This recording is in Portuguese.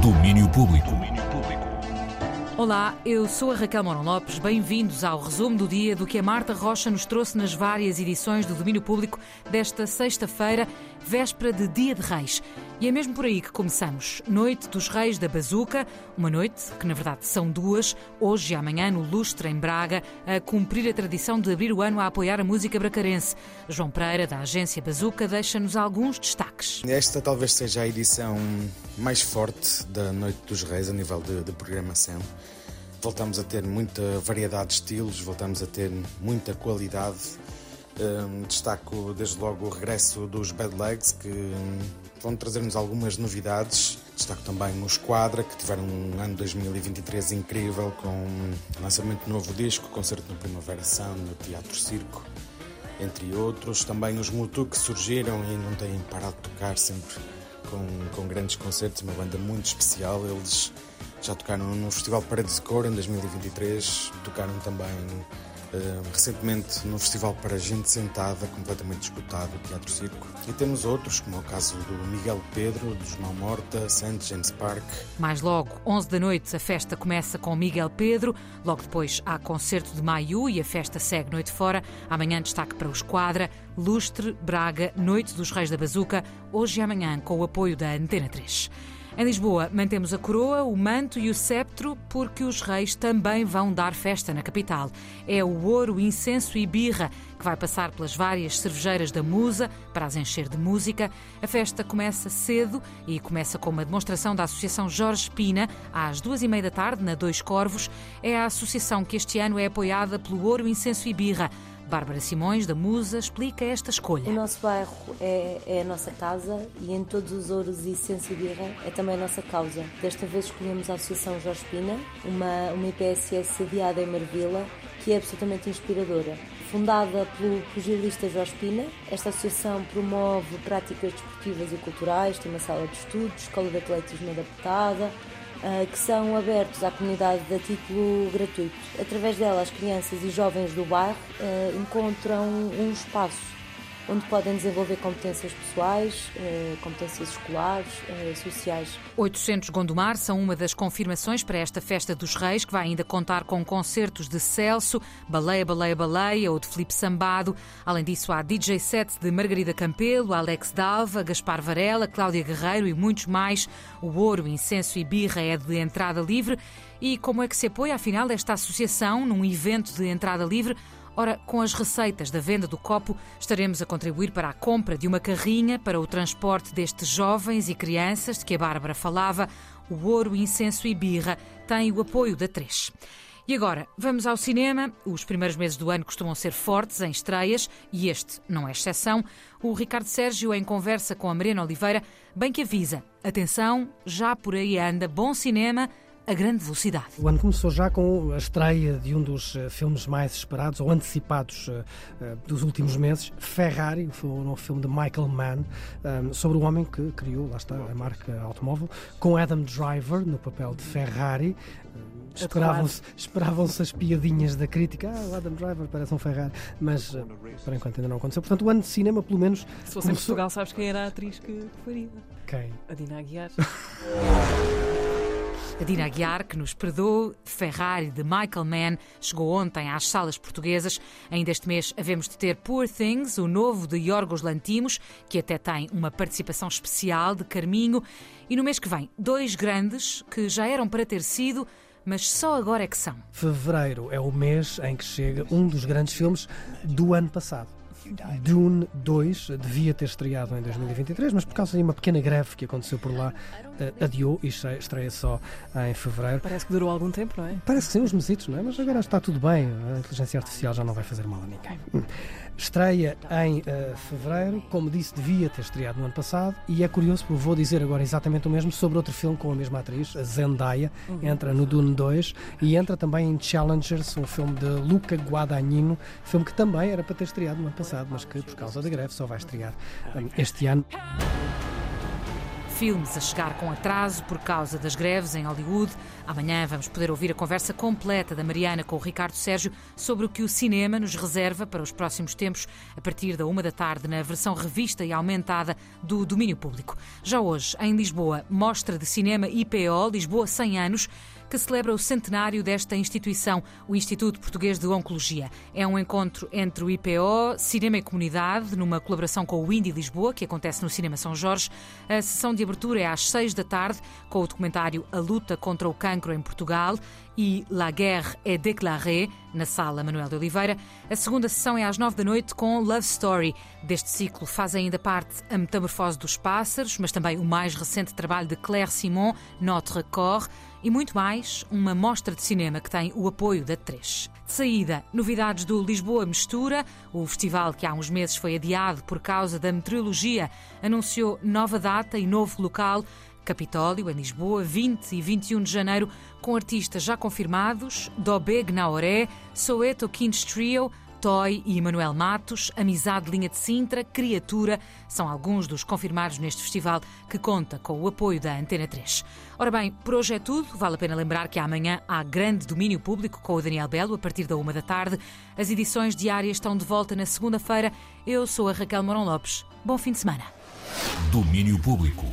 Domínio Público. Olá, eu sou a Raquel Moron Lopes. Bem-vindos ao resumo do dia do que a Marta Rocha nos trouxe nas várias edições do Domínio Público desta sexta-feira, véspera de Dia de Reis. E é mesmo por aí que começamos. Noite dos Reis da Bazuca, uma noite que na verdade são duas, hoje e amanhã no Lustre em Braga, a cumprir a tradição de abrir o ano a apoiar a música bracarense. João Pereira, da agência Bazuca, deixa-nos alguns destaques. Esta talvez seja a edição mais forte da Noite dos Reis a nível de, de programação. Voltamos a ter muita variedade de estilos, voltamos a ter muita qualidade. Um, destaco desde logo o regresso dos Bad Legs, que um, vão trazer-nos algumas novidades. Destaco também os Quadra, que tiveram um ano 2023 incrível, com lançamento de novo disco, concerto no Primavera Sound, no Teatro Circo, entre outros. Também os Mutu, que surgiram e não têm parado de tocar sempre com, com grandes concertos, uma banda muito especial. Eles já tocaram no Festival Paredes de Cor em 2023, tocaram também recentemente no Festival para Gente Sentada, completamente esgotado, o Teatro Circo. E temos outros, como é o caso do Miguel Pedro, dos Mão Morta, St. James Park. Mais logo, 11 da noite, a festa começa com Miguel Pedro, logo depois há concerto de Maiu e a festa segue noite fora. Amanhã destaque para os Quadra, Lustre, Braga, Noite dos Reis da Bazuca, hoje e amanhã com o apoio da Antena 3. Em Lisboa, mantemos a coroa, o manto e o sceptro, porque os reis também vão dar festa na capital. É o ouro, incenso e birra que vai passar pelas várias cervejeiras da Musa para as encher de música. A festa começa cedo e começa com uma demonstração da Associação Jorge Pina, às duas e meia da tarde, na Dois Corvos. É a associação que este ano é apoiada pelo Ouro, Incenso e Birra. Bárbara Simões, da Musa, explica esta escolha. O nosso bairro é, é, a nossa casa e em todos os ouros e essência é também a nossa causa. Desta vez escolhemos a Associação Jorge Pina, uma, uma IPSS sediada em Marvila, que é absolutamente inspiradora. Fundada pelo pugilista Jorge Pina, esta associação promove práticas desportivas e culturais, tem uma sala de estudos, escola de atletismo adaptada, que são abertos à comunidade a título gratuito. Através dela, as crianças e jovens do bairro uh, encontram um espaço onde podem desenvolver competências pessoais, eh, competências escolares, eh, sociais. 800 Gondomar são uma das confirmações para esta Festa dos Reis, que vai ainda contar com concertos de Celso, Baleia, Baleia, Baleia ou de Felipe Sambado. Além disso, há DJ set de Margarida Campelo, Alex Dalva, Gaspar Varela, Cláudia Guerreiro e muitos mais. O ouro, incenso e birra é de entrada livre. E como é que se apoia, afinal, esta associação num evento de entrada livre? Ora, com as receitas da venda do copo, estaremos a contribuir para a compra de uma carrinha para o transporte destes jovens e crianças de que a Bárbara falava. O ouro, incenso e birra têm o apoio da Três. E agora, vamos ao cinema. Os primeiros meses do ano costumam ser fortes em estreias e este não é exceção. O Ricardo Sérgio, em conversa com a Mariana Oliveira, bem que avisa: atenção, já por aí anda bom cinema a grande velocidade. O ano começou já com a estreia de um dos uh, filmes mais esperados ou antecipados uh, uh, dos últimos meses, Ferrari, foi um novo filme de Michael Mann, um, sobre o homem que criou, lá está, a marca automóvel, com Adam Driver no papel de Ferrari. Esperavam-se esperavam as piadinhas da crítica. Ah, o Adam Driver parece um Ferrari. Mas, por enquanto, ainda não aconteceu. Portanto, o ano de cinema, pelo menos. Se fosse começou... em Portugal, sabes quem era a atriz que faria? Quem? A Dina Aguiar. A Dina Aguiar, que nos perdoou, Ferrari de Michael Mann, chegou ontem às salas portuguesas. Ainda este mês havemos de ter Poor Things, o novo de Yorgos Lantimos, que até tem uma participação especial de Carminho. E no mês que vem, dois grandes que já eram para ter sido mas só agora é que são. Fevereiro é o mês em que chega um dos grandes filmes do ano passado. Dune 2 devia ter estreado em 2023, mas por causa de uma pequena greve que aconteceu por lá, uh, adiou e estreia só em fevereiro. Parece que durou algum tempo, não é? Parece que sim, uns mesitos, não é? Mas agora está tudo bem, a inteligência artificial já não vai fazer mal a ninguém. Hum. Estreia em uh, fevereiro, como disse, devia ter estreado no ano passado, e é curioso porque vou dizer agora exatamente o mesmo sobre outro filme com a mesma atriz, a Zendaya, uhum. entra no Dune 2 e entra também em Challengers, um filme de Luca Guadagnino, filme que também era para ter estreado no ano passado, mas que por causa da greve só vai estrear um, este ano. filmes a chegar com atraso por causa das greves em Hollywood. Amanhã vamos poder ouvir a conversa completa da Mariana com o Ricardo Sérgio sobre o que o cinema nos reserva para os próximos tempos, a partir da uma da tarde, na versão revista e aumentada do domínio público. Já hoje, em Lisboa, Mostra de Cinema IPO, Lisboa 100 anos que celebra o centenário desta instituição, o Instituto Português de Oncologia. É um encontro entre o IPO, Cinema e Comunidade, numa colaboração com o Indie Lisboa, que acontece no Cinema São Jorge. A sessão de abertura é às seis da tarde, com o documentário A Luta contra o Cancro em Portugal e La Guerre est déclarée, na sala Manuel de Oliveira. A segunda sessão é às nove da noite com Love Story. Deste ciclo faz ainda parte A Metamorfose dos Pássaros, mas também o mais recente trabalho de Claire Simon, Notre Corps e muito mais, uma mostra de cinema que tem o apoio da 3. De saída, novidades do Lisboa Mistura, o festival que há uns meses foi adiado por causa da meteorologia, anunciou nova data e novo local. Capitólio, em Lisboa, 20 e 21 de janeiro, com artistas já confirmados: Dobeg Naoré, Soeto Kings Trio, Toy e Manuel Matos, Amizade Linha de Sintra, Criatura, são alguns dos confirmados neste festival que conta com o apoio da Antena 3. Ora bem, por hoje é tudo. Vale a pena lembrar que amanhã há grande domínio público com o Daniel Belo a partir da uma da tarde. As edições diárias estão de volta na segunda-feira. Eu sou a Raquel Morão Lopes. Bom fim de semana. Domínio Público.